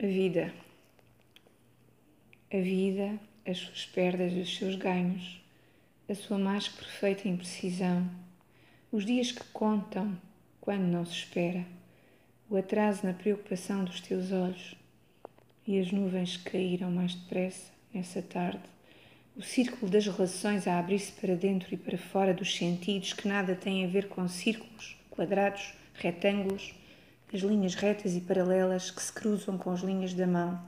A vida. A vida, as suas perdas os seus ganhos, a sua mais perfeita imprecisão, os dias que contam quando não se espera, o atraso na preocupação dos teus olhos e as nuvens que caíram mais depressa nessa tarde, o círculo das relações a abrir-se para dentro e para fora dos sentidos que nada têm a ver com círculos, quadrados, retângulos as linhas retas e paralelas que se cruzam com as linhas da mão.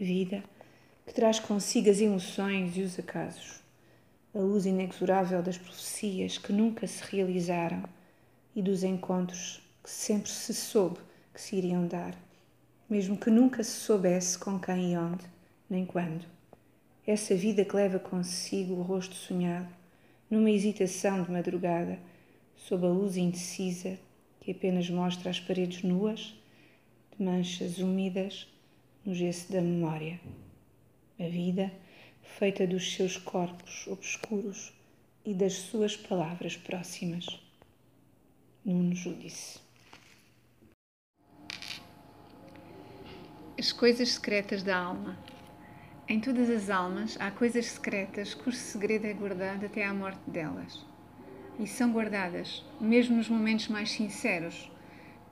A vida que traz consigo as emoções e os acasos, a luz inexorável das profecias que nunca se realizaram e dos encontros que sempre se soube que se iriam dar, mesmo que nunca se soubesse com quem e onde, nem quando. Essa vida que leva consigo o rosto sonhado, numa hesitação de madrugada, sob a luz indecisa que apenas mostra as paredes nuas, de manchas úmidas no gesso da memória. A vida feita dos seus corpos obscuros e das suas palavras próximas. Nuno Júdice. As coisas secretas da alma. Em todas as almas há coisas secretas cujo segredo é guardado até à morte delas e são guardadas, mesmo nos momentos mais sinceros,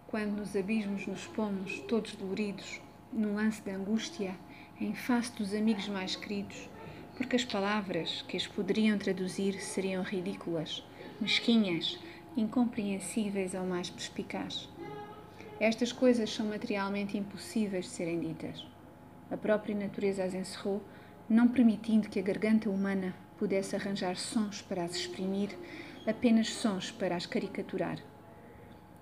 quando nos abismos nos pomos, todos doloridos, num lance de angústia, em face dos amigos mais queridos, porque as palavras que as poderiam traduzir seriam ridículas, mesquinhas, incompreensíveis ao mais perspicaz. Estas coisas são materialmente impossíveis de serem ditas. A própria natureza as encerrou, não permitindo que a garganta humana pudesse arranjar sons para as exprimir apenas sons para as caricaturar.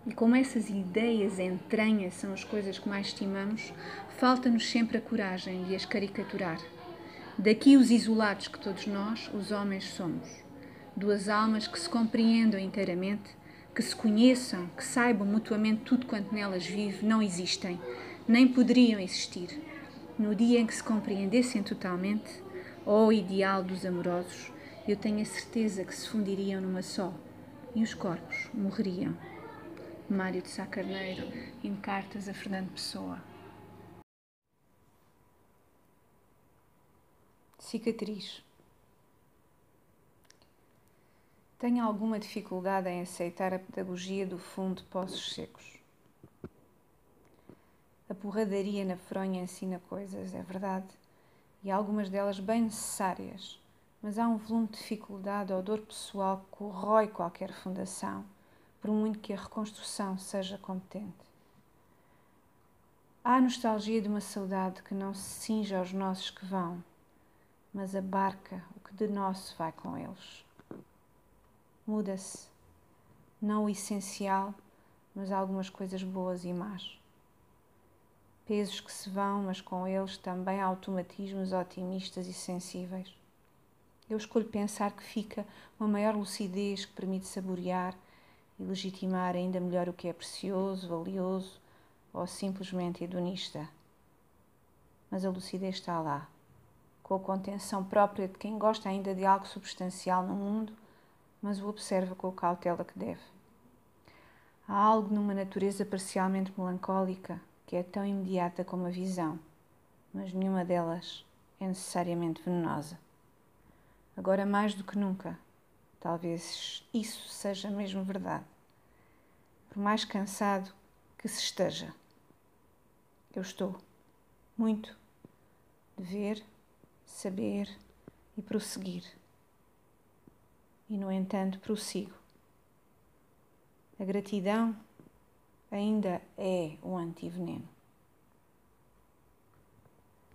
E como essas ideias entranhas são as coisas que mais estimamos, falta-nos sempre a coragem de as caricaturar. Daqui os isolados que todos nós, os homens, somos. Duas almas que se compreendam inteiramente, que se conheçam, que saibam mutuamente tudo quanto nelas vive, não existem, nem poderiam existir. No dia em que se compreendessem totalmente, ó oh ideal dos amorosos, eu tenho a certeza que se fundiriam numa só e os corpos morreriam. Mário de Sá Carneiro, em cartas a Fernando Pessoa. Cicatriz. Tenho alguma dificuldade em aceitar a pedagogia do fundo de poços secos. A porradaria na fronha ensina coisas, é verdade, e algumas delas bem necessárias mas há um volume de dificuldade ou dor pessoal que corrói qualquer fundação, por muito que a reconstrução seja competente. Há a nostalgia de uma saudade que não se cinge aos nossos que vão, mas abarca o que de nosso vai com eles. Muda-se, não o essencial, mas algumas coisas boas e más. Pesos que se vão, mas com eles também automatismos otimistas e sensíveis eu escolho pensar que fica uma maior lucidez que permite saborear e legitimar ainda melhor o que é precioso, valioso ou simplesmente hedonista. Mas a lucidez está lá, com a contenção própria de quem gosta ainda de algo substancial no mundo, mas o observa com a cautela que deve. Há algo numa natureza parcialmente melancólica que é tão imediata como a visão, mas nenhuma delas é necessariamente venenosa agora mais do que nunca. Talvez isso seja mesmo verdade. Por mais cansado que se esteja, eu estou muito de ver, saber e prosseguir. E, no entanto, prossigo. A gratidão ainda é um antiveneno.